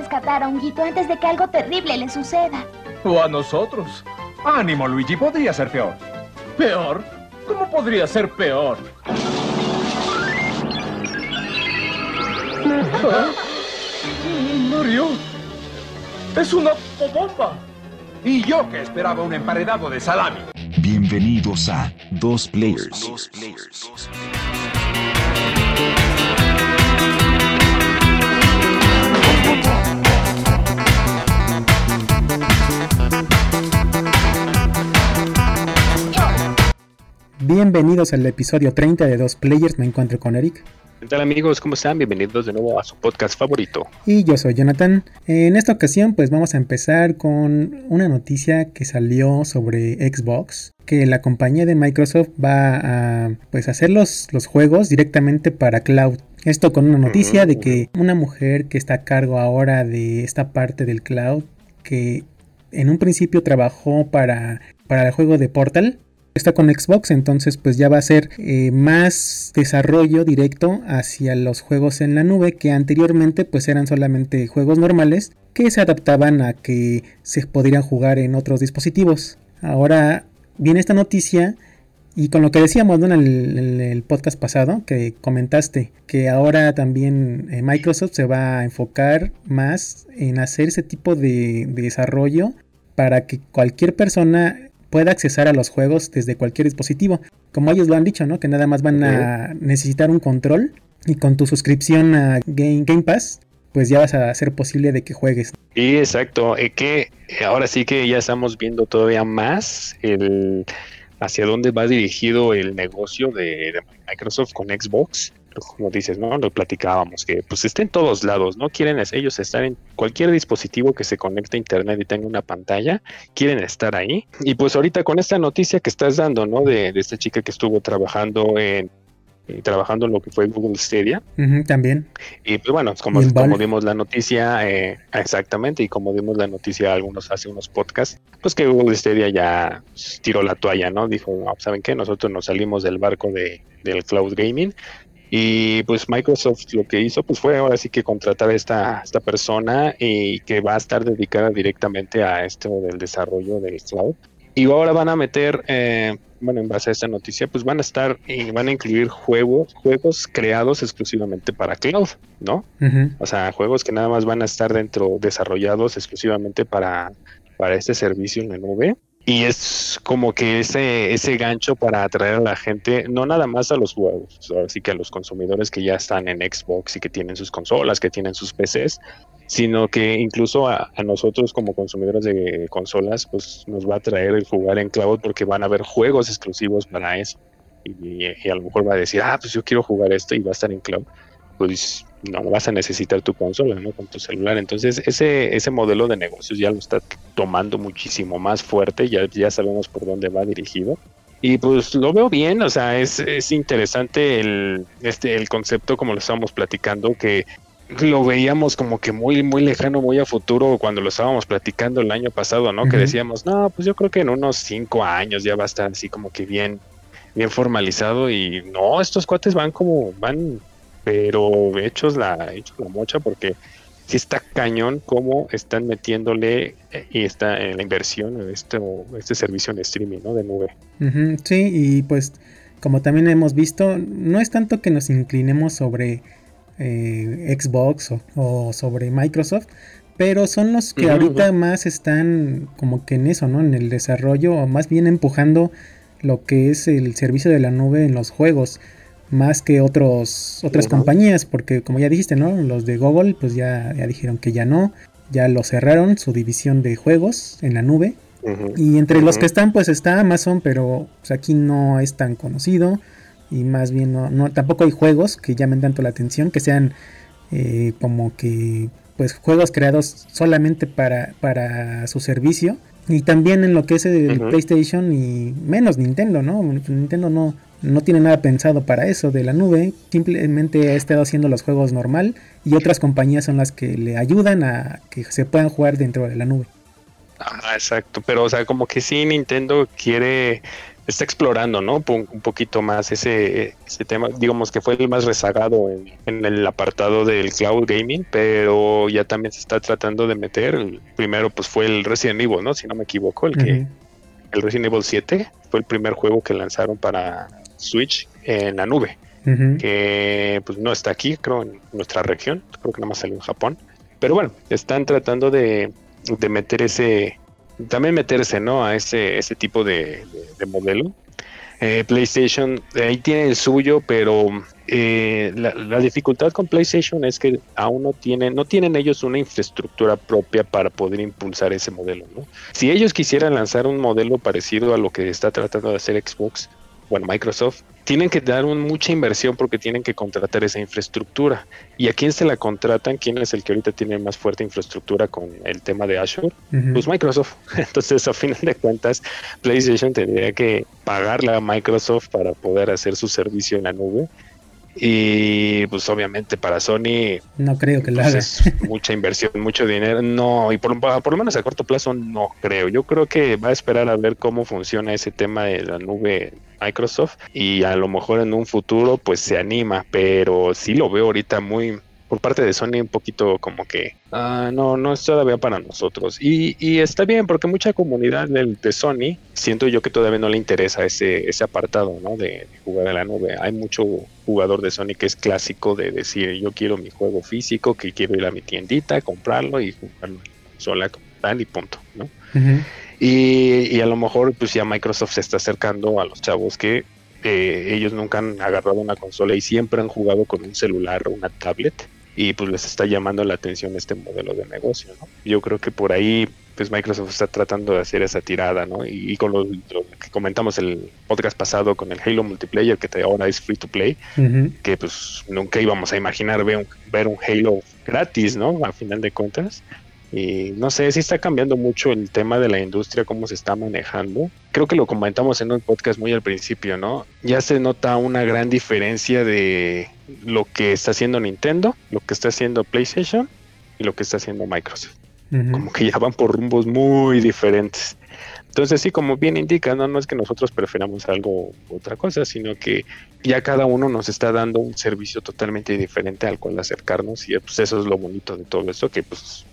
rescatar a Honguito antes de que algo terrible le suceda. O a nosotros. Ánimo, Luigi, podría ser peor. ¿Peor? ¿Cómo podría ser peor? ¿Ah? Mario, es una bomba. Y yo que esperaba un emparedado de salami. Bienvenidos a Dos Players. Bienvenidos al episodio 30 de Dos Players. Me encuentro con Eric. ¿Qué tal amigos? ¿Cómo están? Bienvenidos de nuevo a su podcast favorito. Y yo soy Jonathan. En esta ocasión pues vamos a empezar con una noticia que salió sobre Xbox, que la compañía de Microsoft va a pues hacer los, los juegos directamente para cloud. Esto con una noticia de que una mujer que está a cargo ahora de esta parte del cloud, que en un principio trabajó para, para el juego de Portal, está con Xbox, entonces pues ya va a ser eh, más desarrollo directo hacia los juegos en la nube que anteriormente pues eran solamente juegos normales que se adaptaban a que se podrían jugar en otros dispositivos. Ahora viene esta noticia y con lo que decíamos en, el, podcast pasado que comentaste que ahora también eh, Microsoft se va a enfocar más en hacer ese tipo de desarrollo para que cualquier persona pueda accesar a los juegos desde cualquier dispositivo. Como ellos lo han dicho, ¿no? Que nada más van a necesitar un control y con tu suscripción a Game, Game Pass, pues ya vas a hacer posible de que juegues. Sí, exacto. Eh, que ahora sí que ya estamos viendo todavía más el hacia dónde va dirigido el negocio de Microsoft con Xbox como dices, ¿no? Lo platicábamos, que pues está en todos lados, ¿no? Quieren ellos estar en cualquier dispositivo que se conecte a internet y tenga una pantalla, quieren estar ahí. Y pues ahorita con esta noticia que estás dando, ¿no? De, esta chica que estuvo trabajando en eh, trabajando en lo que fue Google Stadia. también. Y pues bueno, como, como dimos la noticia, eh, exactamente, y como dimos la noticia algunos hace unos podcasts, pues que Google Stadia ya tiró la toalla, ¿no? Dijo, ¿saben qué? Nosotros nos salimos del barco de, del cloud gaming, y pues Microsoft lo que hizo pues fue ahora sí que contratar a esta, esta persona y que va a estar dedicada directamente a esto del desarrollo de cloud. Y ahora van a meter, eh, bueno, en base a esta noticia, pues van a estar y van a incluir juegos, juegos creados exclusivamente para cloud, ¿no? O sea, juegos que nada más van a estar dentro, desarrollados exclusivamente para, para este servicio en la nube y es como que ese, ese gancho para atraer a la gente, no nada más a los juegos, así que a los consumidores que ya están en Xbox y que tienen sus consolas, que tienen sus PCs, sino que incluso a, nosotros como consumidores de consolas, pues nos va a atraer el jugar en cloud porque van a haber juegos exclusivos para eso. Y, y a lo mejor va a decir, ah, pues yo quiero jugar esto y va a estar en cloud. Pues no vas a necesitar tu consola, ¿no? Con tu celular. Entonces, ese, ese modelo de negocios ya lo está tomando muchísimo más fuerte, ya, ya sabemos por dónde va dirigido. Y pues lo veo bien, o sea, es, es interesante el, este, el concepto como lo estábamos platicando, que lo veíamos como que muy, muy lejano, muy a futuro cuando lo estábamos platicando el año pasado, ¿no? Que decíamos, no, pues yo creo que en unos cinco años ya va a estar así como que bien, bien formalizado y no, estos cuates van como, van pero hechos la, hechos la mocha porque si está cañón cómo están metiéndole eh, y está en la inversión en este, este servicio en streaming, ¿no? De nube. sí, y pues como también hemos visto, no es tanto que nos inclinemos sobre eh, Xbox o, sobre Microsoft, pero son los que ahorita más están como que en eso, ¿no? En el desarrollo, o más bien empujando lo que es el servicio de la nube en los juegos más que otros otras compañías, porque como ya dijiste, ¿no? Los de Google pues ya, ya dijeron que ya no, ya lo cerraron su división de juegos en la nube. Y entre los que están pues está Amazon, pero pues, aquí no es tan conocido y más bien no, tampoco hay juegos que llamen tanto la atención, que sean eh, como que pues juegos creados solamente para, para su servicio. Y también en lo que es el PlayStation y menos Nintendo, ¿no? Nintendo no, no tiene nada pensado para eso de la nube, simplemente ha estado haciendo los juegos normal y otras compañías son las que le ayudan a que se puedan jugar dentro de la nube. Ah, exacto, pero o sea, como que sí Nintendo quiere está explorando, ¿no? Un poquito más ese, ese tema, digamos que fue el más rezagado en, el apartado del cloud gaming, pero ya también se está tratando de meter. primero, pues fue el Resident Evil, ¿no? Si no me equivoco, el que el Resident Evil 7 fue el primer juego que lanzaron para Switch en la nube, que pues no está aquí, creo, en nuestra región, creo que nada más salió en Japón. Pero bueno, están tratando de, de meter ese, también meterse, ¿no? A ese, ese tipo de, modelo. Eh, PlayStation ahí tiene el suyo, pero eh, la, dificultad con PlayStation es que aún no tienen, no tienen ellos una infraestructura propia para poder impulsar ese modelo, ¿no? Si ellos quisieran lanzar un modelo parecido a lo que está tratando de hacer Xbox, bueno, Microsoft, tienen que dar mucha inversión porque tienen que contratar esa infraestructura. ¿Y a quién se la contratan? ¿Quién es el que ahorita tiene más fuerte infraestructura con el tema de Azure? Pues Microsoft. Entonces, a final de cuentas, PlayStation tendría que pagarle a Microsoft para poder hacer su servicio en la nube y pues obviamente para Sony no creo que lo pues, haga. mucha inversión, mucho dinero, no, y por, por lo menos a corto plazo no creo. Yo creo que va a esperar a ver cómo funciona ese tema de la nube Microsoft y a lo mejor en un futuro pues se anima, pero sí lo veo ahorita muy por parte de Sony un poquito como que ah, no, no es todavía para nosotros. Y, y está bien porque mucha comunidad de, de, Sony, siento yo que todavía no le interesa ese, ese apartado ¿no? de, jugar en la nube. Hay mucho jugador de Sony que es clásico de decir yo quiero mi juego físico, que quiero ir a mi tiendita, comprarlo y jugarlo sola tal y punto. ¿no? y, y, a lo mejor pues ya Microsoft se está acercando a los chavos que eh, ellos nunca han agarrado una consola y siempre han jugado con un celular o una tablet y pues les está llamando la atención este modelo de negocio, ¿no? Yo creo que por ahí pues Microsoft está tratando de hacer esa tirada, ¿no? Y, con lo, que comentamos el podcast pasado con el Halo Multiplayer, que ahora es free to play, que pues nunca íbamos a imaginar ver un, ver un Halo gratis, ¿no? A final de cuentas. Y no sé, si está cambiando mucho el tema de la industria, cómo se está manejando. Creo que lo comentamos en un podcast muy al principio, ¿no? Ya se nota una gran diferencia de lo que está haciendo Nintendo, lo que está haciendo PlayStation y lo que está haciendo Microsoft. Como que ya van por rumbos muy diferentes. Entonces sí, como bien indica, ¿no? no es que nosotros preferamos algo otra cosa, sino que ya cada uno nos está dando un servicio totalmente diferente al cual acercarnos y pues eso es lo bonito de todo esto, que pues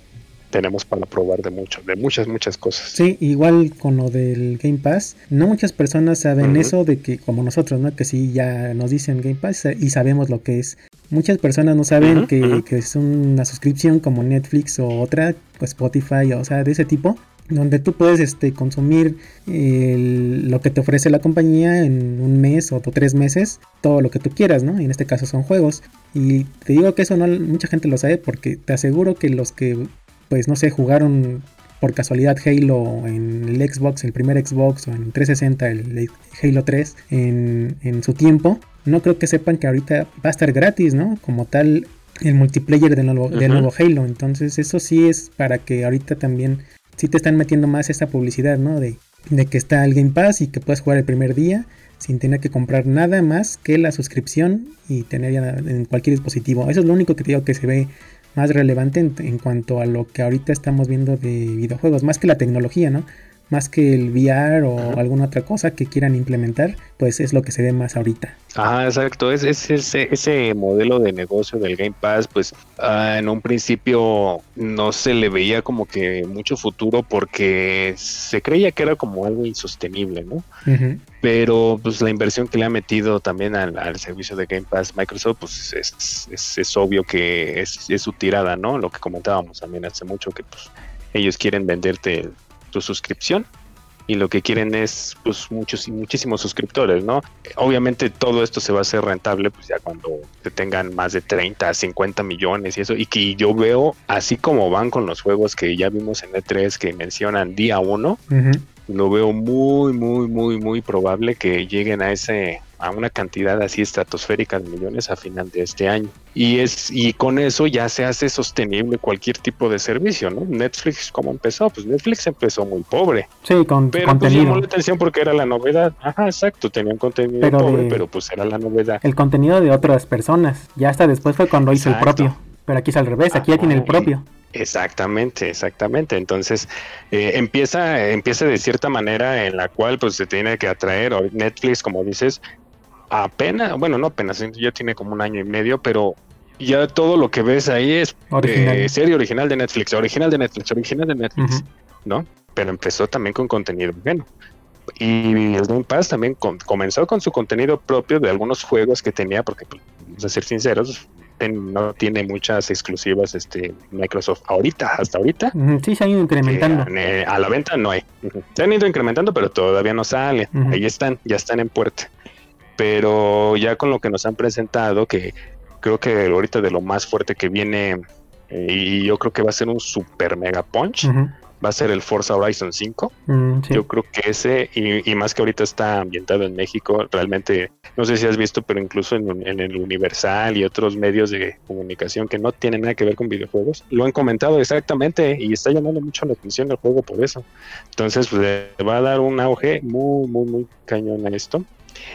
tenemos para probar de mucho, de muchas, muchas cosas. Sí, igual con lo del Game Pass, no muchas personas saben eso de que, como nosotros, ¿no? Que sí ya nos dicen Game Pass y sabemos lo que es. Muchas personas no saben que, es una suscripción como Netflix o otra, pues Spotify, o sea, de ese tipo, donde tú puedes este, consumir lo que te ofrece la compañía en un mes o tres meses, todo lo que tú quieras, ¿no? Y en este caso son juegos. Y te digo que eso no mucha gente lo sabe porque te aseguro que los que pues no sé, jugaron por casualidad Halo en el Xbox, el primer Xbox o en 360, el Halo 3 en, su tiempo, no creo que sepan que ahorita va a estar gratis, ¿no? Como tal el multiplayer del nuevo, nuevo Halo. Entonces eso sí es para que ahorita también sí te están metiendo más esta publicidad, ¿no? De, de que está el Game Pass y que puedes jugar el primer día sin tener que comprar nada más que la suscripción y tener ya en cualquier dispositivo. Eso es lo único que te digo que se ve más relevante en, cuanto a lo que ahorita estamos viendo de videojuegos, más que la tecnología, ¿no? Más que el VR o alguna otra cosa que quieran implementar, pues es lo que se ve más ahorita. Ajá, exacto. Es, ese, ese modelo de negocio del Game Pass, pues ah, en un principio no se le veía como que mucho futuro porque se creía que era como algo insostenible, ¿no? Pero pues la inversión que le ha metido también al, servicio de Game Pass Microsoft, pues es, es, obvio que es, su tirada, ¿no? Lo que comentábamos también hace mucho, que pues ellos quieren venderte tu suscripción y lo que quieren es pues muchos y muchísimos suscriptores, ¿no? Obviamente todo esto se va a hacer rentable pues ya cuando te tengan más de 30, 50 millones y eso y que yo veo así como van con los juegos que ya vimos en E3 que mencionan día uno, lo veo muy muy muy muy probable que lleguen a ese a una cantidad así estratosférica de millones a final de este año. Y es y con eso ya se hace sostenible cualquier tipo de servicio, ¿no? Netflix cómo empezó, pues Netflix empezó muy pobre. Sí, con pero pues, contenido. llamó la atención porque era la novedad. Ajá, exacto, tenían contenido pobre, pero pues era la novedad. El contenido de otras personas. Ya hasta después fue cuando hizo el propio. Pero aquí es al revés, aquí ya tiene el propio. Exactamente, exactamente. Entonces eh, empieza, empieza de cierta manera en la cual pues se tiene que atraer Netflix, como dices, apenas, bueno, no apenas, ya tiene como un año y medio, pero ya todo lo que ves ahí es eh, serie original de Netflix, original de Netflix, original de Netflix, ¿no? Pero empezó también con contenido bueno. Y el Game Pass también comenzó con su contenido propio de algunos juegos que tenía, porque, pues, vamos a ser sinceros, no tiene muchas exclusivas este Microsoft ahorita, hasta ahorita. Sí, se han ido incrementando. Eh, a la venta no hay. Se han ido incrementando, pero todavía no sale. Ahí están, ya están en puerta. Pero ya con lo que nos han presentado, que creo que ahorita de lo más fuerte que viene, eh, y yo creo que va a ser un super mega punch, va a ser el Forza Horizon 5. Mm, Yo creo que ese, y, más que ahorita está ambientado en México, realmente, no sé si has visto, pero incluso en, el Universal y otros medios de comunicación que no tienen nada que ver con videojuegos, lo han comentado exactamente y está llamando mucho la atención el juego por eso. Entonces, pues, le va a dar un auge muy, muy, muy cañón a esto.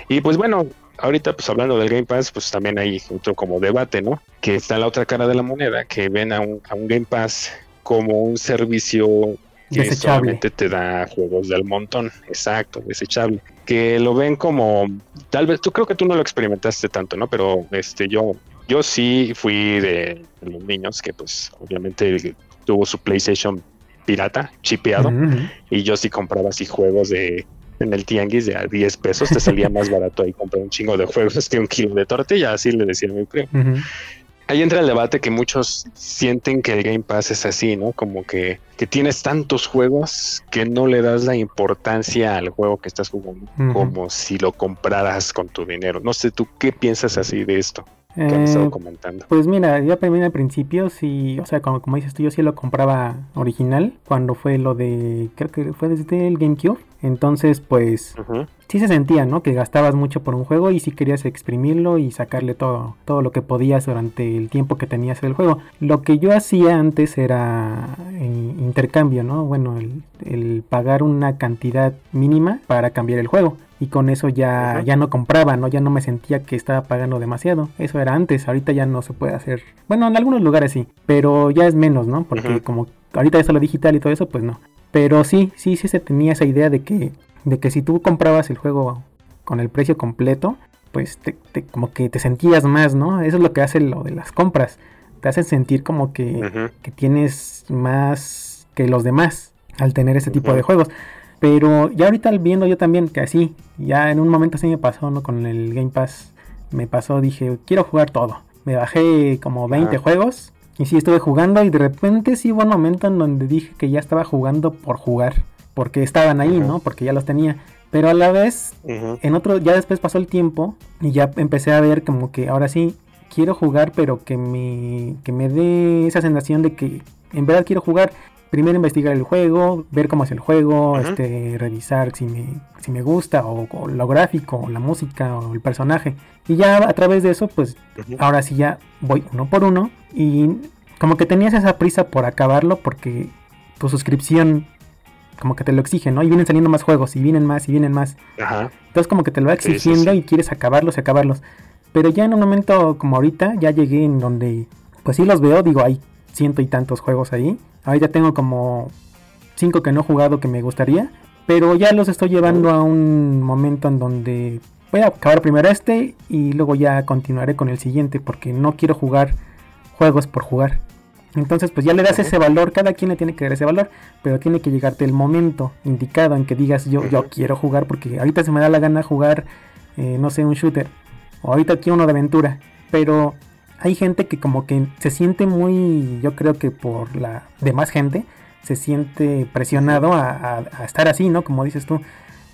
Y pues bueno, ahorita pues hablando del Game Pass, pues también hay otro como debate, ¿no? Que está la otra cara de la moneda, que ven a un, a un Game Pass como un servicio que solamente te da juegos del montón, exacto, desechable, que lo ven como, tal vez, tú creo que tú no lo experimentaste tanto, ¿no? Pero este, yo, yo sí fui de, los niños que pues obviamente tuvo su PlayStation pirata, chipeado, y yo sí compraba así juegos de en el tianguis de a 10 pesos, te salía más barato ahí comprar un chingo de juegos que un kilo de tortilla, así le decía mi primo ahí entra el debate que muchos sienten que el Game Pass es así, ¿no? Como que, que tienes tantos juegos que no le das la importancia al juego que estás jugando como si lo compraras con tu dinero. No sé, ¿tú qué piensas así de esto? Que han estado eh, comentando. Pues mira, yo también al principio sí, o sea, como, como dices tú, yo sí lo compraba original cuando fue lo de, creo que fue desde el GameCube. Entonces, pues, sí se sentía, ¿no? Que gastabas mucho por un juego y si querías exprimirlo y sacarle todo, todo lo que podías durante el tiempo que tenías el juego. Lo que yo hacía antes era intercambio, ¿no? Bueno, el, pagar una cantidad mínima para cambiar el juego. Y con eso ya, ya no compraba, ¿no? Ya no me sentía que estaba pagando demasiado. Eso era antes, ahorita ya no se puede hacer. Bueno, en algunos lugares sí, pero ya es menos, ¿no? Porque como ahorita es lo digital y todo eso, pues no. Pero sí, sí, sí se tenía esa idea de que de que si tú comprabas el juego con el precio completo, pues te, como que te sentías más, ¿no? Eso es lo que hace lo de las compras. Te hace sentir como que, que tienes más que los demás al tener ese tipo de juegos. Pero ya ahorita viendo yo también que así, ya en un momento así me pasó, ¿no? Con el Game Pass me pasó, dije, quiero jugar todo. Me bajé como 20 juegos y sí estuve jugando y de repente sí hubo un momento en donde dije que ya estaba jugando por jugar porque estaban ahí, ¿no? Porque ya los tenía. Pero a la vez, en otro, ya después pasó el tiempo y ya empecé a ver como que ahora sí quiero jugar, pero que me, que me dé esa sensación de que en verdad quiero jugar. Primero investigar el juego, ver cómo es el juego, este, revisar si me, si me gusta, o, lo gráfico, o la música, o el personaje. Y ya a través de eso, pues ahora sí ya voy uno por uno. Y como que tenías esa prisa por acabarlo porque tu suscripción como que te lo exigen, ¿no? Y vienen saliendo más juegos, y vienen más, y vienen más. Ajá. Entonces como que te lo va exigiendo y quieres acabarlos y acabarlos. Pero ya en un momento como ahorita, ya llegué en donde, pues sí los veo, digo, hay ciento y tantos juegos ahí. Ahora ya tengo como cinco que no he jugado que me gustaría. Pero ya los estoy llevando a un momento en donde voy a acabar primero este y luego ya continuaré con el siguiente porque no quiero jugar juegos por jugar. Entonces, pues ya le das ese valor, cada quien le tiene que dar ese valor, pero tiene que llegarte el momento indicado en que digas yo, yo quiero jugar porque ahorita se me da la gana jugar, eh, no sé, un shooter, o ahorita quiero uno de aventura, pero hay gente que como que se siente muy, yo creo que por la demás gente, se siente presionado a, a estar así, ¿no? Como dices tú,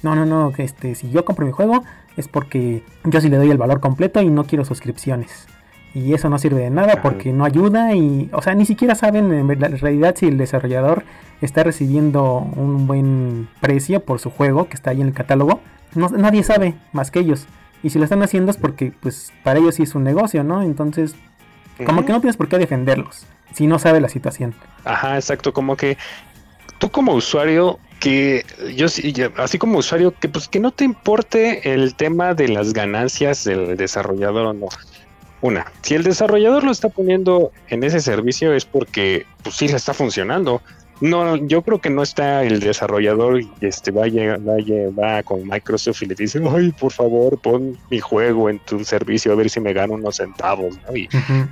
no, no, no, este, si yo compro mi juego es porque yo sí le doy el valor completo y no quiero suscripciones y eso no sirve de nada porque no ayuda y, o sea, ni siquiera saben en realidad si el desarrollador está recibiendo un buen precio por su juego que está ahí en el catálogo. No, nadie sabe más que ellos. Y si lo están haciendo es porque, pues, para ellos sí es un negocio, ¿no? Entonces, como que no tienes por qué defenderlos si no sabe la situación. Ajá, exacto, como que tú como usuario que yo así como usuario que pues que no te importe el tema de las ganancias del desarrollador o no una, si el desarrollador lo está poniendo en ese servicio es porque pues sí le está funcionando. No, yo creo que no está el desarrollador y este vaya, vaya, va con Microsoft y le dice, ay, por favor, pon mi juego en tu servicio a ver si me gano unos centavos, ¿no? Y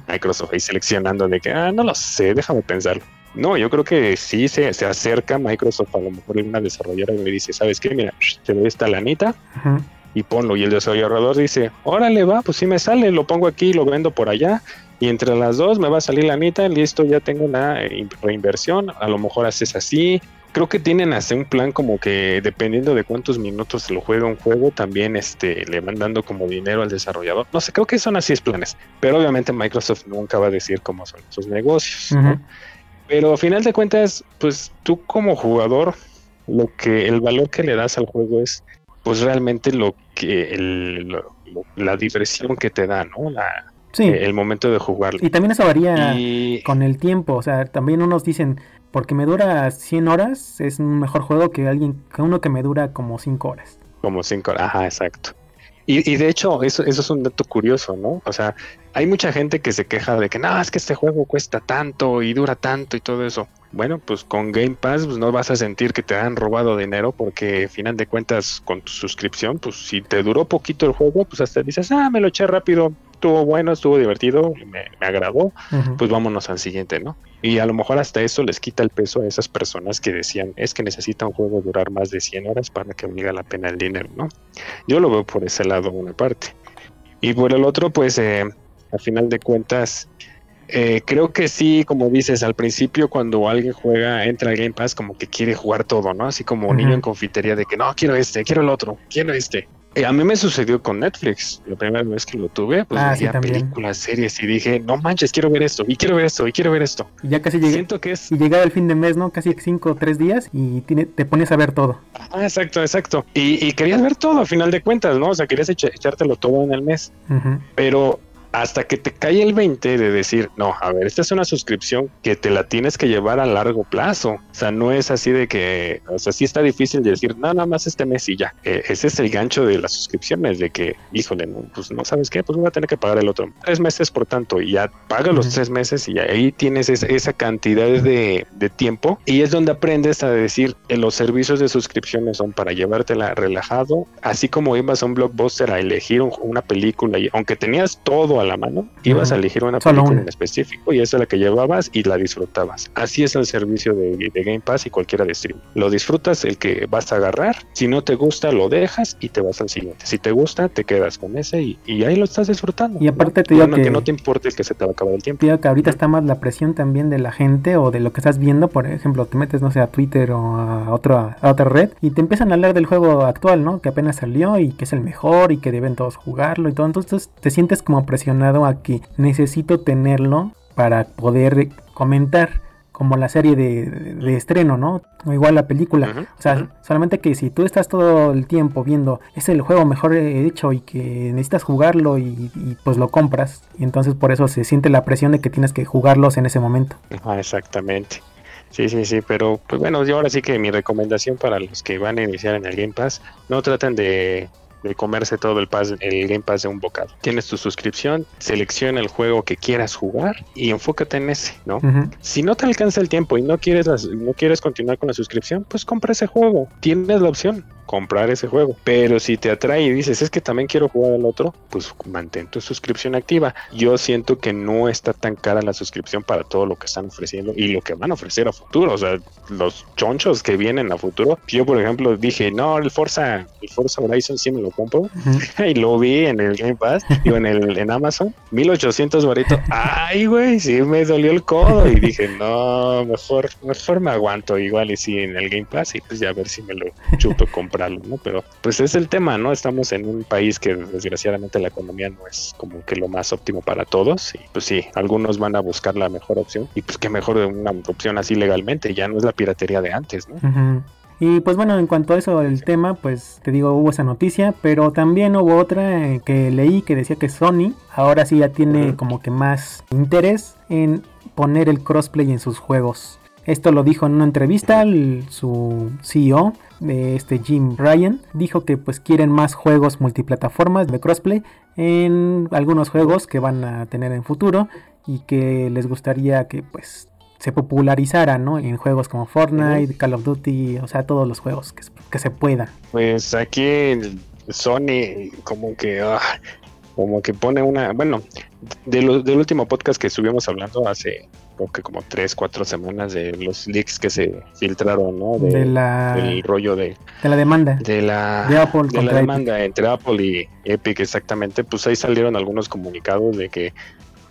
Microsoft ahí seleccionando de que, ah, no lo sé, déjame pensarlo. No, yo creo que sí se, se acerca Microsoft a lo mejor una desarrolladora y le dice, ¿sabes qué? Mira, te doy esta lanita y ponlo. Y el desarrollador dice, órale, va, pues sí me sale, lo pongo aquí, lo vendo por allá. Y entre las dos me va a salir la lanita, listo, ya tengo una reinversión. A lo mejor haces así. Creo que tienen hasta un plan como que dependiendo de cuántos minutos se lo juega un juego, también este, le van dando como dinero al desarrollador. No sé, creo que son así es planes. Pero obviamente Microsoft nunca va a decir cómo son sus negocios. Pero a final de cuentas, pues tú como jugador, lo que el valor que le das al juego es pues realmente lo que el, la diversión que te da, ¿no? La, el momento de jugarlo. Y también eso varía con el tiempo, o sea, también unos dicen, porque me dura 100 horas, es un mejor juego que alguien que uno que me dura como 5 horas. Como 5 horas, ajá, exacto. Y, y, de hecho, eso, eso es un dato curioso, ¿no? O sea, hay mucha gente que se queja de que no, es que este juego cuesta tanto y dura tanto y todo eso. Bueno, pues con Game Pass pues no vas a sentir que te han robado dinero porque, final de cuentas, con tu suscripción, pues si te duró poquito el juego, pues hasta dices, ah, me lo eché rápido, estuvo bueno, estuvo divertido, me, me agradó, pues vámonos al siguiente, ¿no? Y a lo mejor hasta eso les quita el peso a esas personas que decían, es que necesita un juego durar más de 100 horas para que valga la pena el dinero, ¿no? Yo lo veo por ese lado una parte. Y por el otro, pues, eh, a final de cuentas, eh, creo que sí, como dices, al principio cuando alguien juega, entra al Game Pass, como que quiere jugar todo, ¿no? Así como un niño en confitería de que no, quiero este, quiero el otro, quiero este. Eh, a mí me sucedió con Netflix. La primera vez que lo tuve, pues ah, veía películas, series y dije, no manches, quiero ver esto, y quiero ver esto, y quiero ver esto. Y ya casi llegué. Siento que es. Y llegaba el fin de mes, ¿no? Casi cinco o tres días y te pones a ver todo. Ah, exacto, exacto. Y, querías ver todo a final de cuentas, ¿no? O sea, querías echártelo todo en el mes. Pero hasta que te cae el 20 de decir, no, a ver, esta es una suscripción que te la tienes que llevar a largo plazo. O sea, no es así de que, o sea, sí está difícil de decir, no, nada más este mes y ya. Eh, ese es el gancho de las suscripciones, de que, híjole, no, pues no sabes qué, pues voy a tener que pagar el otro. Tres meses, por tanto, y ya paga los tres meses y ahí tienes esa, cantidad de, tiempo. Y es donde aprendes a decir, en los servicios de suscripciones son para llevártela relajado, así como ibas a un blockbuster a elegir una película y aunque tenías todo a la mano, ibas a elegir una película en específico y esa es la que llevabas y la disfrutabas. Así es el servicio de, Game Pass y cualquiera de stream. Lo disfrutas el que vas a agarrar, si no te gusta lo dejas y te vas al siguiente. Si te gusta, te quedas con ese y, ahí lo estás disfrutando. Y aparte te digo que, no te importe el que se te va a acabar el tiempo. que ahorita está más la presión también de la gente o de lo que estás viendo, por ejemplo, te metes, no sé, a Twitter o a, otra a otra red y te empiezan a hablar del juego actual, ¿no? Que apenas salió y que es el mejor y que deben todos jugarlo y todo. Entonces te sientes como presionado a que necesito tenerlo para poder comentar como la serie de, estreno, ¿no? O igual la película. o sea, solamente que si tú estás todo el tiempo viendo, es el juego mejor hecho y que necesitas jugarlo y, pues lo compras. Y entonces por eso se siente la presión de que tienes que jugarlos en ese momento. Ah, exactamente. Sí, sí, sí, pero pues bueno, yo ahora sí que mi recomendación para los que van a iniciar en el Game Pass, no traten de de comerse todo el, pass, el Game Pass de un bocado. Tienes tu suscripción, selecciona el juego que quieras jugar y enfócate en ese, ¿no? Si no te alcanza el tiempo y no quieres, no quieres continuar con la suscripción, pues compra ese juego. Tienes la opción comprar ese juego. Pero si te atrae y dices, es que también quiero jugar al otro, pues mantén tu suscripción activa. Yo siento que no está tan cara la suscripción para todo lo que están ofreciendo y lo que van a ofrecer a futuro. O sea, los chonchos que vienen a futuro. Yo, por ejemplo, dije, no, el Forza, el Forza Horizon sí me lo compro. y lo vi en el Game Pass, digo, en, el, en Amazon, 1800 baritos. Ay, güey, sí me dolió el codo. Y dije, no, mejor, mejor me aguanto igual y sí en el Game Pass y pues ya a ver si me lo chuto compro ¿no? Pero pues es el tema, ¿no? Estamos en un país que desgraciadamente la economía no es como que lo más óptimo para todos y pues sí, algunos van a buscar la mejor opción y pues qué mejor de una opción así legalmente, ya no es la piratería de antes, ¿no? Y pues bueno, en cuanto a eso del tema, pues te digo, hubo esa noticia, pero también hubo otra eh, que leí que decía que Sony ahora sí ya tiene como que más interés en poner el crossplay en sus juegos. Esto lo dijo en una entrevista su CEO de este Jim Ryan. Dijo que pues quieren más juegos multiplataformas de crossplay en algunos juegos que van a tener en futuro y que les gustaría que pues se popularizara, ¿no? En juegos como Fortnite, Call of Duty, o sea, todos los juegos que, que se puedan. Pues aquí Sony como que ah, como que pone una, bueno, de del último podcast que estuvimos hablando hace que como tres, cuatro semanas de los leaks que se filtraron, ¿no? De, la, del rollo de... De la demanda. De la, de la demanda entre Apple y Epic, exactamente. Pues ahí salieron algunos comunicados de que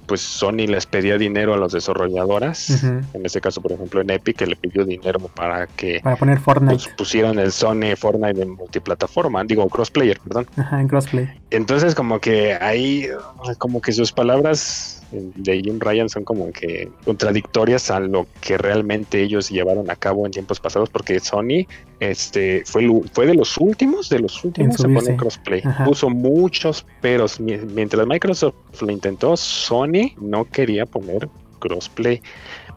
pues Sony les pedía dinero a las desarrolladoras, en este caso por ejemplo en Epic que le pidió dinero para que para poner Fortnite pues, pusieran el Sony Fortnite en multiplataforma, digo crossplayer, perdón. Ajá, en crossplay. Entonces como que ahí como que sus palabras de Jim Ryan son como que contradictorias a lo que realmente ellos llevaron a cabo en tiempos pasados, porque Sony este fue, fue de los últimos, de los últimos a poner crossplay. Puso muchos peros. Mientras Microsoft lo intentó, Sony no quería poner crossplay.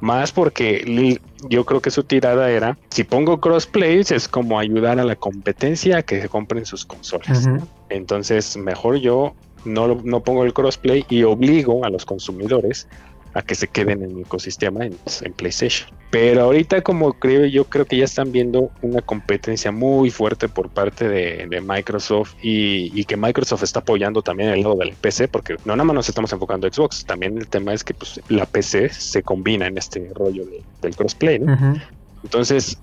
Más porque yo creo que su tirada era, si pongo crossplay es como ayudar a la competencia a que se compren sus consolas. Entonces, mejor yo no, no pongo el crossplay y obligo a los consumidores a que se queden en mi ecosistema en, PlayStation. Pero ahorita como creo yo creo que ya están viendo una competencia muy fuerte por parte de, Microsoft y, que Microsoft está apoyando también el lado del PC porque no nada más nos estamos enfocando en Xbox, también el tema es que pues, la PC se combina en este rollo del crossplay. Entonces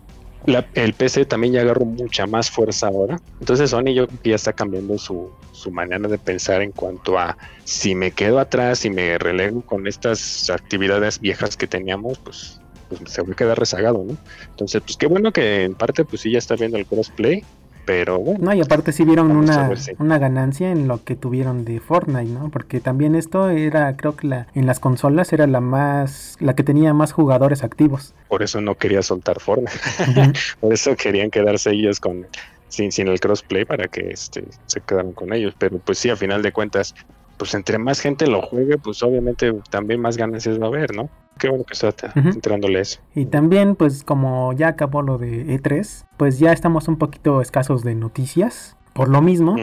el PC también ya agarró mucha más fuerza ahora. Entonces Sony yo ya está cambiando su, su manera de pensar en cuanto a si me quedo atrás y me relego con estas actividades viejas que teníamos, pues, pues se va a quedar rezagado, ¿no? Entonces, pues qué bueno que en parte pues sí ya está viendo el crossplay pero bueno. No, y aparte sí vieron una, una ganancia en lo que tuvieron de Fortnite, ¿no? Porque también esto era, creo que la, en las consolas era la más, la que tenía más jugadores activos. Por eso no quería soltar Fortnite. Por eso querían quedarse ellos con sin, sin el crossplay para que este, se quedaran con ellos. Pero pues sí, a final de cuentas, pues entre más gente lo juegue, pues obviamente también más ganancias va a haber, ¿no? Qué bueno que está entrándole eso. Y también, pues como ya acabó lo de E3, pues ya estamos un poquito escasos de noticias por lo mismo.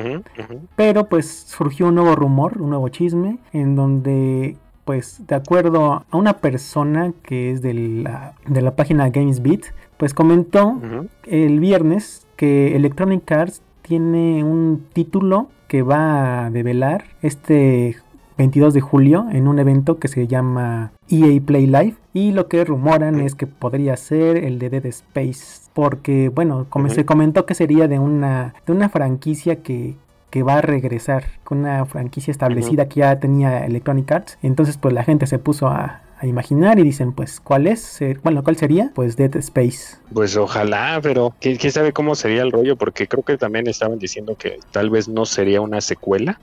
Pero pues surgió un nuevo rumor, un nuevo chisme, en donde pues de acuerdo a una persona que es de la, de la página GamesBeat, pues comentó el viernes que Electronic Arts tiene un título que va a develar este 22 de julio en un evento que se llama EA Play Live. Y lo que rumoran es que podría ser el de Dead Space porque bueno como se comentó que sería de una de una franquicia que, que va a regresar con una franquicia establecida que ya tenía Electronic Arts. Entonces pues la gente se puso a, imaginar y dicen pues cuál es bueno cuál sería pues Dead Space. Pues ojalá pero ¿quién, sabe cómo sería el rollo porque creo que también estaban diciendo que tal vez no sería una secuela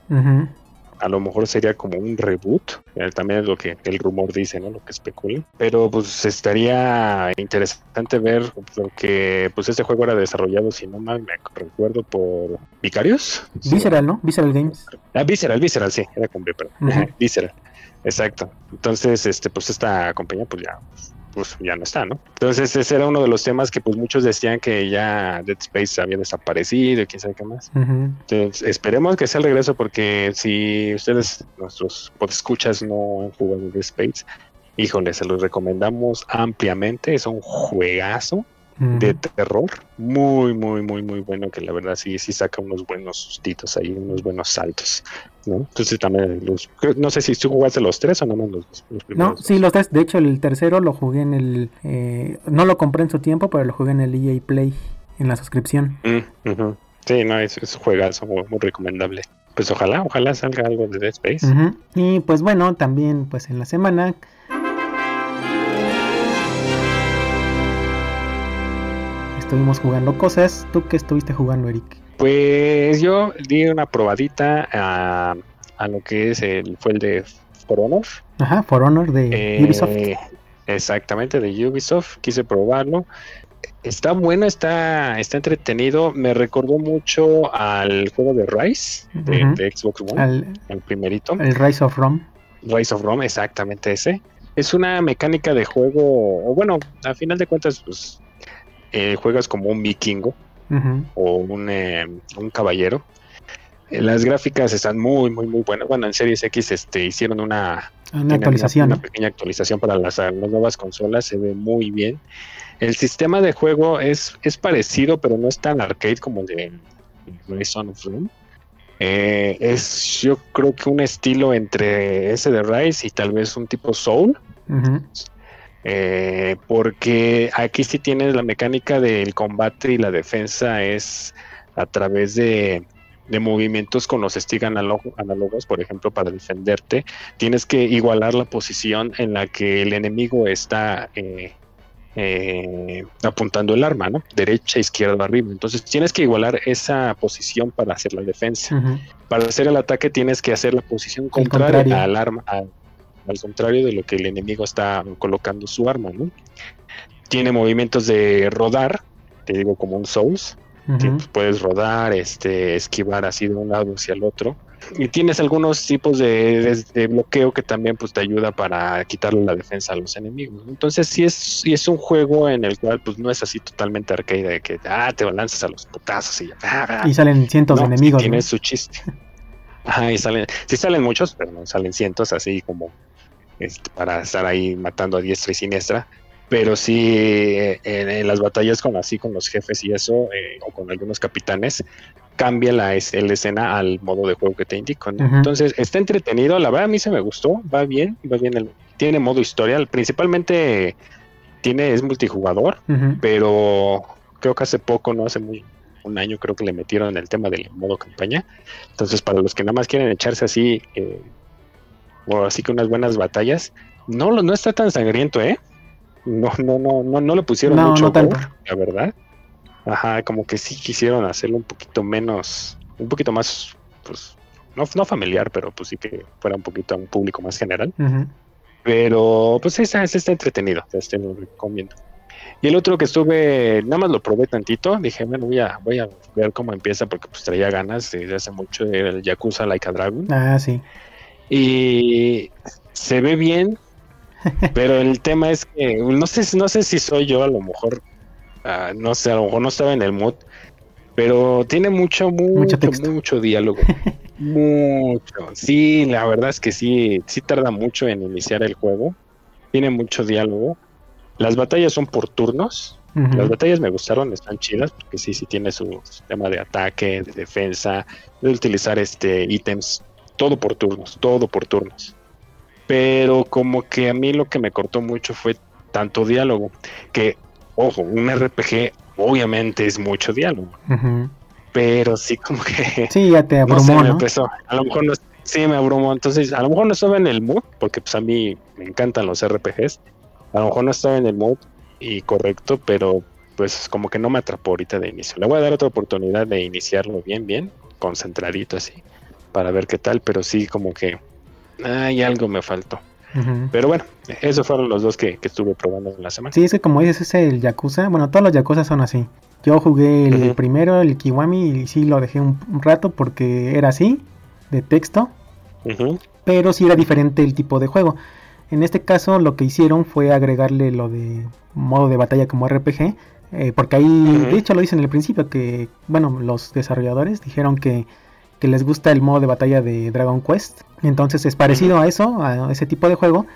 a lo mejor sería como un reboot, eh, también es lo que el rumor dice, ¿no? Lo que especula. Pero pues estaría interesante ver porque pues este juego era desarrollado, si no mal me recuerdo, por Vicarios. Visceral, ¿no? Visceral Games. Ah, Visceral, Visceral, sí, era con B, perdón. Visceral. Exacto. Entonces, este, pues esta compañía, pues ya pues ya no está, ¿no? Entonces ese era uno de los temas que pues muchos decían que ya Dead Space había desaparecido y quién sabe qué más. Entonces esperemos que sea el regreso porque si ustedes, nuestros escuchas no han jugado Dead Space, híjole, se los recomendamos ampliamente, es un juegazo de terror muy muy muy muy bueno que la verdad sí sí saca unos buenos sustitos ahí unos buenos saltos ¿no? Entonces también los, no sé si tú jugaste los tres o no los, los primeros. No, sí, los tres. De hecho, el tercero lo jugué en el, eh, no lo compré en su tiempo, pero lo jugué en el EA Play en la suscripción. Mm, sí, no, es, es juegazo muy, recomendable. Pues ojalá, ojalá salga algo de Dead Space. Y pues bueno, también pues en la semana estuvimos jugando cosas. ¿Tú qué estuviste jugando, Eric? Pues yo di una probadita a, lo que es el, fue el de For Honor. Ajá, For Honor de eh, Ubisoft. Exactamente, de Ubisoft. Quise probarlo. Está bueno, está, está entretenido. Me recordó mucho al juego de Rise de, Xbox One, al, primerito. El Rise of Rome. Rise of Rome, exactamente ese. es una mecánica de juego, o bueno, a final de cuentas, pues eh, juegas como un vikingo o un, eh, un caballero. Eh, las gráficas están muy, muy, muy buenas. Bueno, en Series X este, hicieron una, una actualización. Una, pequeña actualización para las, las, nuevas consolas, se ve muy bien. El sistema de juego es, es parecido, pero no es tan arcade como el de Son of Room. Eh, es yo creo que un estilo entre ese de Rise y tal vez un tipo Soul. Eh, porque aquí sí tienes la mecánica del combate y la defensa es a través de, movimientos con los stick análogos, por ejemplo, para defenderte, tienes que igualar la posición en la que el enemigo está eh, eh, apuntando el arma, ¿no? Derecha, izquierda, arriba. Entonces tienes que igualar esa posición para hacer la defensa. Para hacer el ataque tienes que hacer la posición contraria al arma, al, contrario de lo que el enemigo está colocando su arma, ¿no? Tiene movimientos de rodar, te digo como un Souls. puedes rodar, este, esquivar así de un lado hacia el otro y tienes algunos tipos de, bloqueo que también pues te ayuda para quitarle la defensa a los enemigos. Entonces sí es, sí es un juego en el cual pues no es así totalmente arcade de que ah, te lanzas a los putazos y ya. Ah, ah". Y salen cientos de enemigos. Tiene su chiste. Ajá, y salen, sí salen muchos, pero no salen cientos así como este, para estar ahí matando a diestra y siniestra pero sí eh, en, las batallas con así con los jefes y eso eh, o con algunos capitanes cambia la, escena al modo de juego que te indico. Entonces está entretenido, la verdad a mí se me gustó, va bien, va bien, el, tiene modo historia, principalmente tiene es multijugador, pero creo que hace poco, no hace muy un año creo que le metieron el tema del modo campaña. Entonces para los que nada más quieren echarse así eh, así que unas buenas batallas, no no está tan sangriento, ¿eh? No no no no no le pusieron mucho la verdad. Ajá, como que sí quisieron hacerlo un poquito menos, un poquito más, pues, no, no familiar, pero pues sí que fuera un poquito a un público más general. Pero pues ese, está entretenido, este lo recomiendo. Y el otro que estuve, nada más lo probé tantito, dije, bueno, voy a, voy a ver cómo empieza porque pues traía ganas desde hace mucho, el Yakuza Like a Dragon. Ah, sí. Y se ve bien, pero el tema es que no sé, no sé si soy yo, a lo mejor Ah, no sé, a lo mejor no estaba en el mood, pero tiene mucho, mucho, mucho, diálogo. mucho. Sí, la verdad es que sí, sí tarda mucho en iniciar el juego. Tiene mucho diálogo. Las batallas son por turnos. Las batallas me gustaron, están chidas, porque sí, sí tiene su sistema de ataque, de defensa, de utilizar este ítems, todo por turnos, todo por turnos. Pero como que a mí lo que me cortó mucho fue tanto diálogo, que ojo, un RPG obviamente es mucho diálogo. Pero sí como que... Sí, ya te abrumó, no, A lo mejor no, sí me abrumó. Entonces, a lo mejor no estaba en el mood, porque pues a mí me encantan los RPGs. A lo mejor no estaba en el mood y correcto, pero pues como que no me atrapó ahorita de inicio. Le voy a dar otra oportunidad de iniciarlo bien, bien, concentradito así, para ver qué tal, pero sí como que hay algo me faltó. Pero bueno, esos fueron los dos que, estuve probando en la semana. Sí, es que como dices, es el Yakuza. Bueno, todos los Yakuza son así. Yo jugué el primero, el Kiwami, y sí lo dejé un, rato porque era así, de texto. Pero sí era diferente el tipo de juego. En este caso, lo que hicieron fue agregarle lo de modo de batalla como RPG. Eh, porque ahí, de hecho, lo dicen en el principio que, bueno, los desarrolladores dijeron que que les gusta el modo de batalla de Dragon Quest. Entonces es parecido a eso, a ese tipo de juego.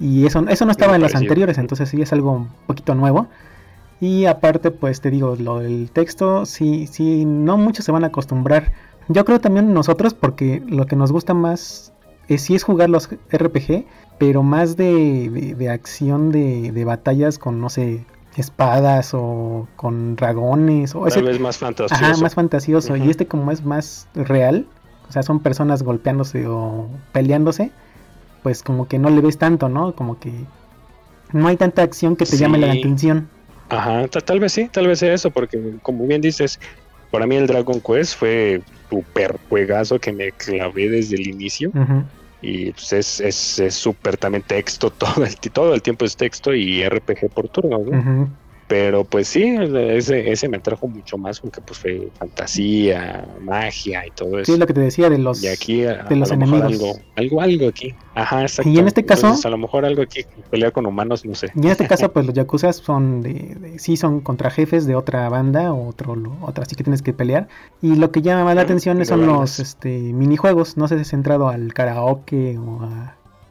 Y eso, eso no estaba en las anteriores, entonces sí es algo un poquito nuevo. Y aparte, pues te digo, lo del texto, sí, sí, no muchos se van a acostumbrar. Yo creo también nosotros, porque lo que nos gusta más es sí es jugar los RPG, pero más de, de, acción de, de, batallas con, no sé, espadas o con dragones. O ese, vez más fantasioso. Ajá, más fantasioso. Y este como es más real, o sea, son personas golpeándose o peleándose, pues como que no le ves tanto, ¿no? Como que no hay tanta acción que te llame la atención. Ajá, tal vez sí, tal vez sea eso, porque como bien dices, para mí el Dragon Quest fue súper juegazo que me clavé desde el inicio. Y pues es súper también texto, todo el, todo el tiempo es texto y RPG por turno, Pero pues sí, ese, ese me trajo mucho más porque pues fue fantasía, magia y todo eso. Sí, lo que te decía de los, y aquí, de los enemigos. Algo, algo, algo aquí. Ajá, exacto. Y en este caso... a lo mejor algo aquí, pelear con humanos, no sé. Y en este caso, pues los Yakuza son de, sí son contra jefes de otra banda o otro, otra así que tienes que pelear. Y lo que llama más la atención son los este, minijuegos. No sé si es centrado al karaoke o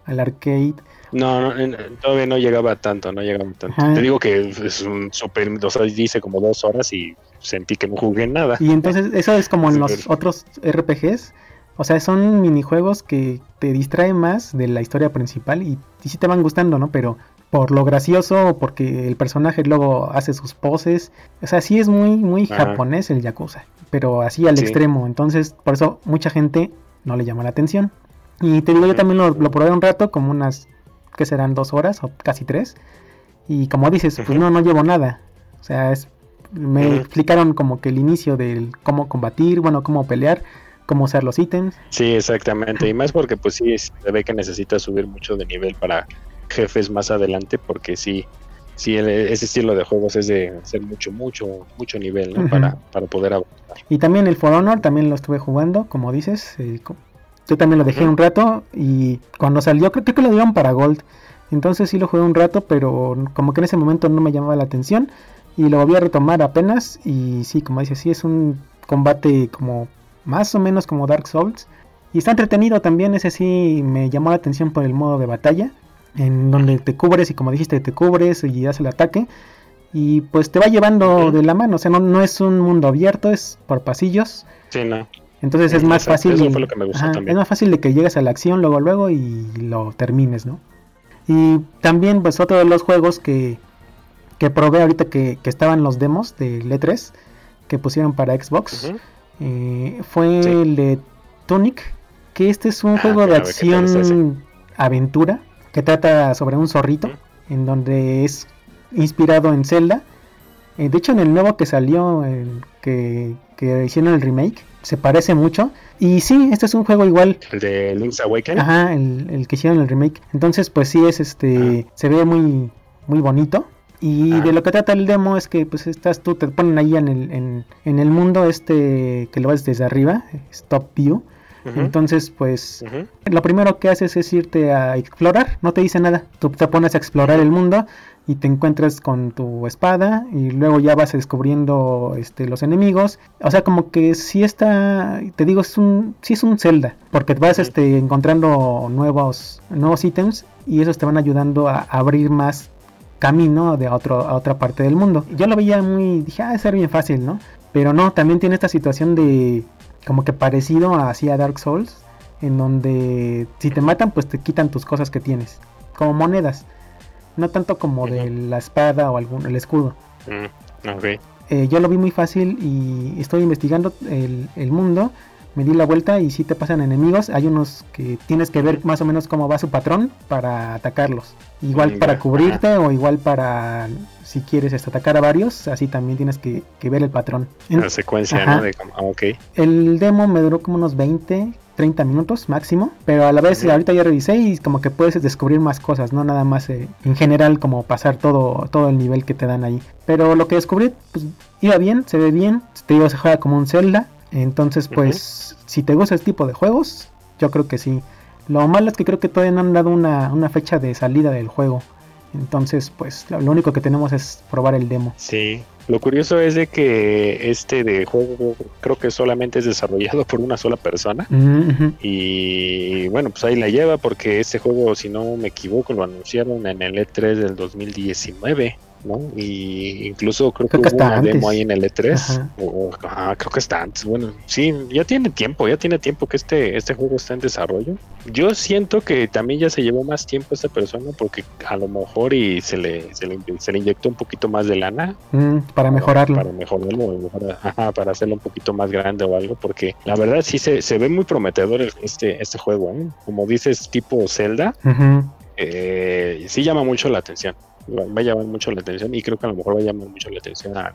al arcade no, todavía no llegaba tanto, no llegaba tanto. Te digo que es un super, o sea, dice como dos horas y sentí que no jugué nada. Y entonces eso es como en los otros RPGs. O sea, son minijuegos que te distraen más de la historia principal y, sí te van gustando, ¿no? Pero por lo gracioso o porque el personaje luego hace sus poses. O sea, sí es muy, muy japonés el Yakuza, pero así al extremo. Entonces, por eso mucha gente no le llama la atención. Y te digo, yo también lo, lo probé un rato, como unas que serán dos horas o casi tres. Y como dices, pues no, no llevo nada. O sea, es, me explicaron como que el inicio del cómo combatir, bueno, cómo pelear, cómo usar los ítems. Sí, exactamente. Y más porque pues sí, se ve que necesita subir mucho de nivel para jefes más adelante, porque sí, sí, ese estilo de juegos es de hacer mucho, mucho, mucho nivel, ¿no? para, para poder avanzar. Y también el For Honor, también lo estuve jugando, como dices, eh, yo también lo dejé un rato y cuando salió creo, que lo dieron para Gold. Entonces sí lo jugué un rato, pero como que en ese momento no me llamaba la atención. Y lo voy a retomar apenas. Y sí, como dice, sí es un combate como más o menos como Dark Souls. Y está entretenido también, ese sí me llamó la atención por el modo de batalla. En donde te cubres y como dijiste, te cubres y haces el ataque. Y pues te va llevando de la mano. O sea, no, no es un mundo abierto, es por pasillos. Sí, no. Entonces es más fácil. Es más fácil de que llegues a la acción luego, luego y lo termines, ¿no? Y también, pues, otro de los juegos que, que probé ahorita que, que estaban los demos de E3 que pusieron para Xbox eh, fue el de Tunic, que este es un ah, juego de acción aventura que trata sobre un zorrito, en donde es inspirado en Zelda. Eh, de hecho, en el nuevo que salió, el que, que hicieron el remake, se parece mucho. Y sí, este es un juego igual. El de Link's Awakening. Ajá, el, que hicieron el remake. Entonces, pues sí, es este. Ah. Se ve muy, muy bonito. Y ah. de lo que trata el demo es que pues estás tú, te ponen ahí en el, en, el mundo este que lo ves desde arriba, Stop View. Entonces, pues, lo primero que haces es irte a explorar, no te dice nada. Tú te pones a explorar el mundo y te encuentras con tu espada y luego ya vas descubriendo este, los enemigos. O sea, como que si está, te digo, es un, sí es un Zelda, porque vas este, encontrando nuevos, nuevos ítems y esos te van ayudando a abrir más camino de otro, a otra parte del mundo. Yo lo veía muy, dije, ah, ser bien fácil, ¿no? Pero no, también tiene esta situación de como que parecido a, así a Dark Souls, en donde si te matan, pues te quitan tus cosas que tienes, como monedas no tanto como de la espada o algún, el escudo. Mm, eh, yo lo vi muy fácil y estoy investigando el, el, mundo, me di la vuelta y si te pasan enemigos, hay unos que tienes que ver más o menos cómo va su patrón para atacarlos. Igual para cubrirte o igual para si quieres este, atacar a varios, así también tienes que, ver el patrón. La secuencia, ¿no? De, ah, El demo me duró como unos 20, 30 minutos máximo, pero a la vez ahorita ya revisé y como que puedes descubrir más cosas, no nada más eh, en general como pasar todo, todo el nivel que te dan ahí. Pero lo que descubrí, pues iba bien, se ve bien, te digo, se juega como un Zelda, entonces pues si te gusta este tipo de juegos, yo creo que sí. Lo malo es que creo que todavía no han dado una, una fecha de salida del juego. Entonces, pues lo único que tenemos es probar el demo. Sí, lo curioso es de que este de juego creo que solamente es desarrollado por una sola persona. Y bueno, pues ahí la lleva porque este juego, si no me equivoco, lo anunciaron en el E3 del 2019. ¿No? Y incluso creo, que, hubo una demo ahí en el E3. O, creo que está antes. Bueno, sí, ya tiene tiempo, ya tiene tiempo que este, este juego está en desarrollo. Yo siento que también ya se llevó más tiempo esta persona porque a lo mejor y se le, se le, se le inyectó un poquito más de lana. Mm, para mejorarlo. Para mejorarlo, para, hacerlo un poquito más grande o algo, porque la verdad sí se, se ve muy prometedor este, este juego, ¿eh? Como dices, tipo Zelda. Eh, sí llama mucho la atención va a llamar mucho la atención y creo que a lo mejor va a llamar mucho la atención al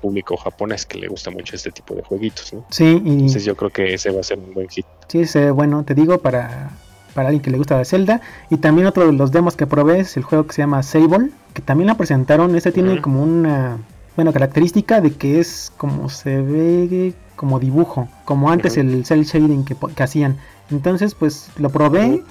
público japonés que le gusta mucho este tipo de jueguitos, ¿no? Sí, y entonces yo creo que ese va a ser un buen hit. Sí, ese, bueno, te digo para para alguien que le gusta la Zelda. Y también otro de los demos que probé es el juego que se llama Sable, que también la presentaron. Este tiene como una bueno, característica de que es como se ve como dibujo, como antes el cel shading que, que, hacían. Entonces, pues lo probé,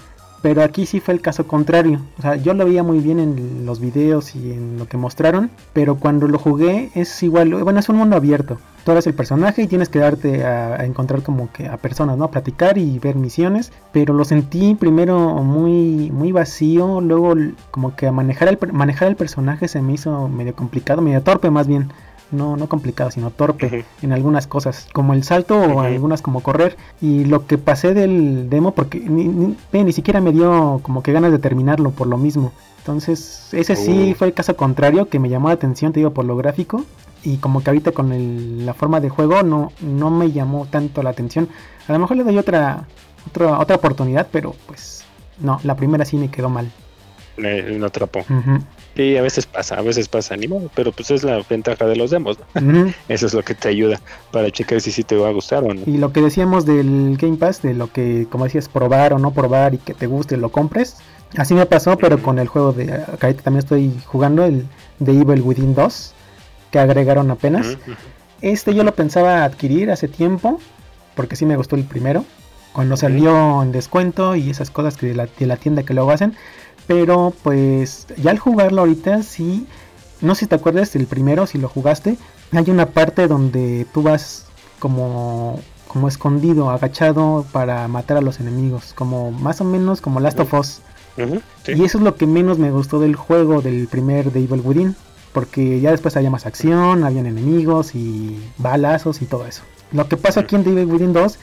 pero aquí sí fue el caso contrario. O sea, yo lo veía muy bien en los videos y en lo que mostraron, pero cuando lo jugué es igual, bueno, es un mundo abierto. Tú eres el personaje y tienes que darte a, encontrar como que a personas, ¿no? A platicar y ver misiones, pero lo sentí primero muy muy vacío, luego como que manejar el manejar el personaje se me hizo medio complicado, medio torpe más bien no, no complicado, sino torpe en algunas cosas, como el salto o algunas como correr. Y lo que pasé del demo, porque ni, ni, siquiera me dio como que ganas de terminarlo por lo mismo. Entonces, ese sí oh. fue el caso contrario que me llamó la atención, te digo, por lo gráfico. Y como que ahorita con la forma de juego no, no me llamó tanto la atención. A lo mejor le doy otra, otra, otra oportunidad, pero pues no, la primera sí me quedó mal. no atrapó. Sí, a veces pasa, a veces pasa, ni modo, pero pues es la ventaja de los demos, Eso es lo que te ayuda para checar si sí te va a gustar o no. Y lo que decíamos del Game Pass, de lo que, como decías, probar o no probar y que te guste, lo compres. Así me pasó, pero con el juego de, acá también estoy jugando, el de Evil Within 2, que agregaron apenas. Este yo lo pensaba adquirir hace tiempo, porque sí me gustó el primero, cuando salió en descuento y esas cosas que de la, de la tienda que luego hacen. Pero pues ya al jugarlo ahorita sí, no sé si te acuerdas del primero, si lo jugaste, hay una parte donde tú vas como como escondido, agachado para matar a los enemigos, como más o menos como Last of Us. Y eso es lo que menos me gustó del juego del primer de Evil Within, porque ya después había más acción, habían enemigos y balazos y todo eso. Lo que pasa aquí en Evil Within 2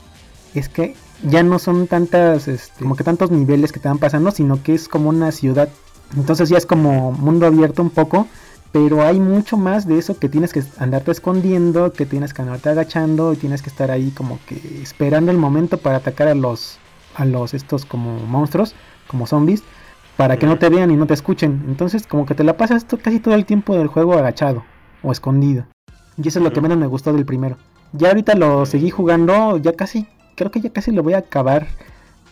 es que ya no son tantas, este, como que tantos niveles que te van pasando, sino que es como una ciudad. Entonces ya es como mundo abierto un poco, pero hay mucho más de eso que tienes que andarte escondiendo, que tienes que andarte agachando y tienes que estar ahí como que esperando el momento para atacar a los, a los estos como monstruos, como zombies, para que no te vean y no te escuchen. Entonces como que te la pasas casi todo el tiempo del juego agachado o escondido. Y eso es lo que menos me gustó del primero. Ya ahorita lo seguí jugando, ya casi creo que ya casi lo voy a acabar.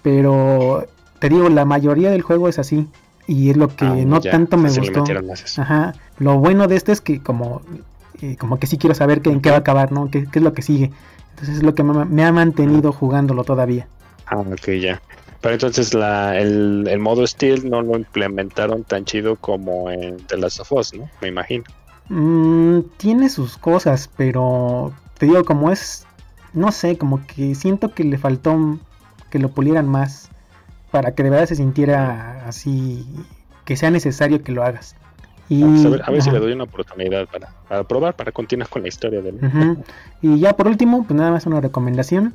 Pero te digo, la mayoría del juego es así. Y es lo que ah, no tanto me gustó. Ajá. Lo bueno de este es que como, eh, como que sí quiero saber que, en qué va a acabar, ¿no? ¿Qué, es lo que sigue? Entonces es lo que me, ha mantenido jugándolo todavía. Ah, ok, ya. Pero entonces la, el, el, modo Steel no lo implementaron tan chido como en The Last of Us, ¿no? Me imagino. Mm, tiene sus cosas, pero te digo, como es no sé, como que siento que le faltó que lo pulieran más para que de verdad se sintiera así, que sea necesario que lo hagas. Y, a ver, si le doy una oportunidad para, probar, para continuar con la historia del... Y ya por último, pues nada más una recomendación.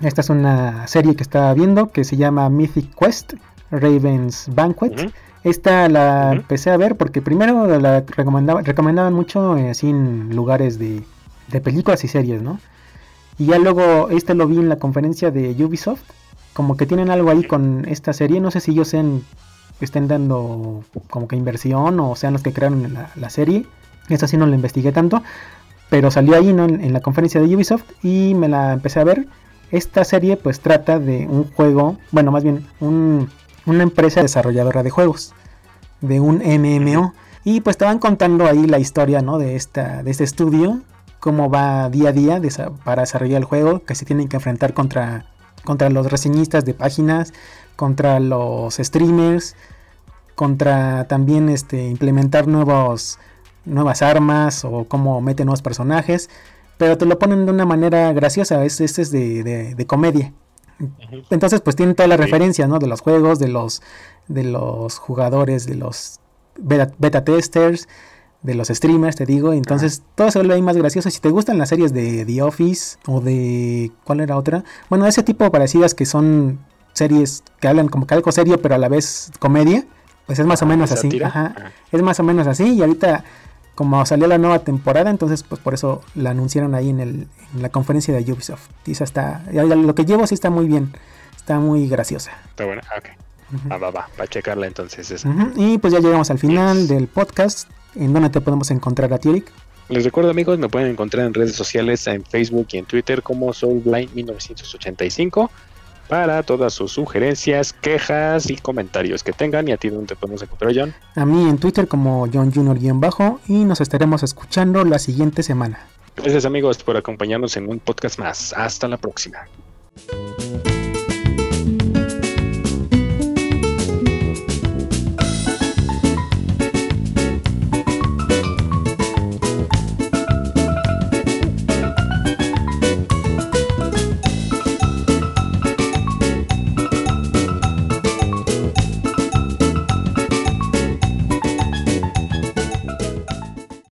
Esta es una serie que estaba viendo que se llama Mythic Quest, Raven's Banquet. Esta la empecé a ver porque primero la recomendaba, recomendaban mucho eh, así en lugares de, de películas y series, ¿no? Y ya luego este lo vi en la conferencia de Ubisoft. Como que tienen algo ahí con esta serie. No sé si ellos sean, estén dando como que inversión o sean los que crearon la, serie. Esta sí no la investigué tanto. Pero salió ahí ¿no? en, la conferencia de Ubisoft y me la empecé a ver. Esta serie pues trata de un juego, bueno más bien una empresa desarrolladora de juegos. De un MMO. Y pues estaban contando ahí la historia ¿no? de, esta, de este estudio cómo va día a día para desarrollar el juego, que se tienen que enfrentar contra, contra los reseñistas de páginas, contra los streamers, contra también este, implementar nuevos, nuevas armas o cómo mete nuevos personajes, pero te lo ponen de una manera graciosa, es, este es de, de, comedia. Entonces pues tienen todas las referencias, ¿no? De los juegos, de los, de los jugadores, de los beta, beta testers, de los streamers, te digo. Entonces todo se vuelve ahí más gracioso. Si te gustan las series de The Office o de... ¿Cuál era otra? Bueno, ese tipo parecidas que son series que hablan como que algo serio pero a la vez comedia. Pues es más o ah, menos así. Ajá. Ah. Es más o menos así. Y ahorita como salió la nueva temporada, entonces pues por eso la anunciaron ahí en, el, en la conferencia de Ubisoft. Y está, lo que llevo sí está muy bien. Está muy graciosa. Está buena, ah, ok. va, va, va, a checarla entonces esa. Y pues ya llegamos al final del podcast. ¿En dónde te podemos encontrar a ti, Les recuerdo amigos, me pueden encontrar en redes sociales, en Facebook y en Twitter como SoulBlind1985. para todas sus sugerencias, quejas y comentarios que tengan. ¿Y a ti dónde te podemos encontrar, John? A mí en Twitter como John Junior-bajo y nos estaremos escuchando la siguiente semana. Gracias amigos por acompañarnos en un podcast más. Hasta la próxima.